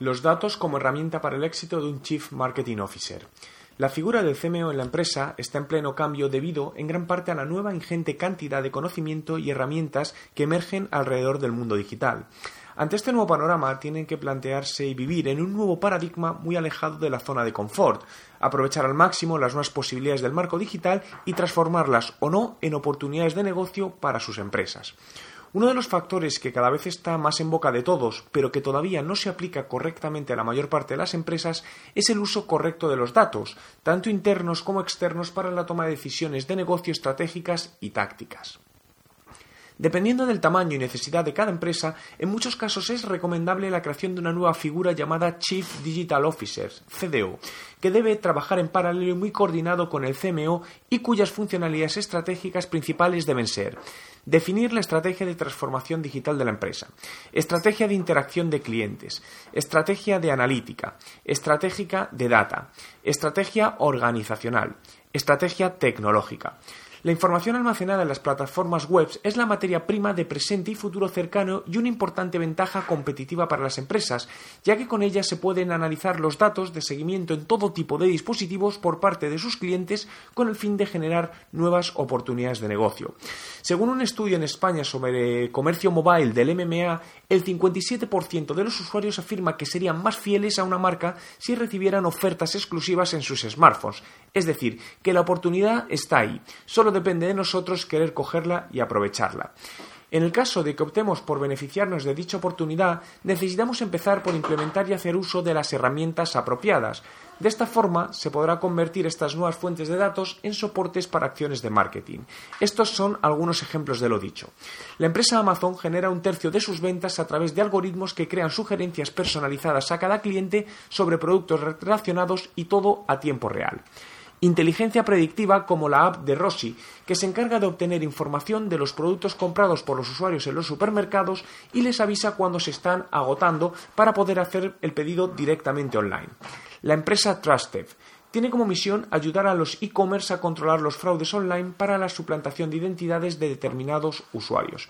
Los datos como herramienta para el éxito de un Chief Marketing Officer. La figura del CMO en la empresa está en pleno cambio debido en gran parte a la nueva ingente cantidad de conocimiento y herramientas que emergen alrededor del mundo digital. Ante este nuevo panorama tienen que plantearse y vivir en un nuevo paradigma muy alejado de la zona de confort, aprovechar al máximo las nuevas posibilidades del marco digital y transformarlas o no en oportunidades de negocio para sus empresas. Uno de los factores que cada vez está más en boca de todos, pero que todavía no se aplica correctamente a la mayor parte de las empresas, es el uso correcto de los datos, tanto internos como externos, para la toma de decisiones de negocio estratégicas y tácticas. Dependiendo del tamaño y necesidad de cada empresa, en muchos casos es recomendable la creación de una nueva figura llamada Chief Digital Officer, CDO, que debe trabajar en paralelo y muy coordinado con el CMO y cuyas funcionalidades estratégicas principales deben ser Definir la estrategia de transformación digital de la empresa, estrategia de interacción de clientes, estrategia de analítica, estratégica de data, estrategia organizacional, estrategia tecnológica. La información almacenada en las plataformas web es la materia prima de presente y futuro cercano y una importante ventaja competitiva para las empresas, ya que con ella se pueden analizar los datos de seguimiento en todo tipo de dispositivos por parte de sus clientes con el fin de generar nuevas oportunidades de negocio. Según un estudio en España sobre comercio mobile del MMA, el 57% de los usuarios afirma que serían más fieles a una marca si recibieran ofertas exclusivas en sus smartphones. Es decir, que la oportunidad está ahí. Solo depende de nosotros querer cogerla y aprovecharla. En el caso de que optemos por beneficiarnos de dicha oportunidad, necesitamos empezar por implementar y hacer uso de las herramientas apropiadas. De esta forma, se podrá convertir estas nuevas fuentes de datos en soportes para acciones de marketing. Estos son algunos ejemplos de lo dicho. La empresa Amazon genera un tercio de sus ventas a través de algoritmos que crean sugerencias personalizadas a cada cliente sobre productos relacionados y todo a tiempo real. Inteligencia predictiva como la app de Rossi, que se encarga de obtener información de los productos comprados por los usuarios en los supermercados y les avisa cuando se están agotando para poder hacer el pedido directamente online. La empresa Trusted tiene como misión ayudar a los e-commerce a controlar los fraudes online para la suplantación de identidades de determinados usuarios.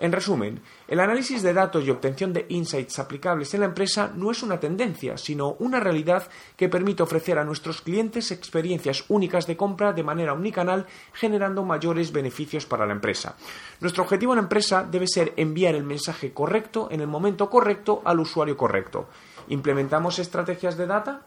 En resumen, el análisis de datos y obtención de insights aplicables en la empresa no es una tendencia, sino una realidad que permite ofrecer a nuestros clientes experiencias únicas de compra de manera omnicanal, generando mayores beneficios para la empresa. Nuestro objetivo en la empresa debe ser enviar el mensaje correcto en el momento correcto al usuario correcto. ¿Implementamos estrategias de data?